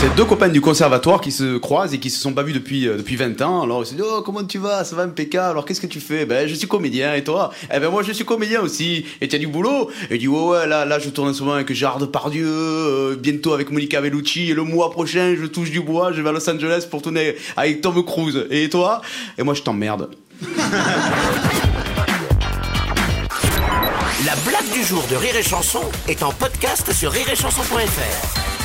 C'est deux copains du conservatoire qui se croisent et qui se sont pas vus depuis euh, depuis 20 ans. Alors ils se disent oh comment tu vas? Ça va impeccable. Alors qu'est-ce que tu fais? Ben je suis comédien et toi? Eh ben moi je suis comédien aussi. Et tu as du boulot? Et dit ouais ouais là là je tourne moment avec Gérard Depardieu, euh, bientôt avec Monica Bellucci et le mois prochain je touche du bois, je vais à Los Angeles pour tourner avec Tom Cruise. Et toi? Et moi je t'emmerde. La blague du jour de Rire et Chanson est en podcast sur rireetchanson.fr.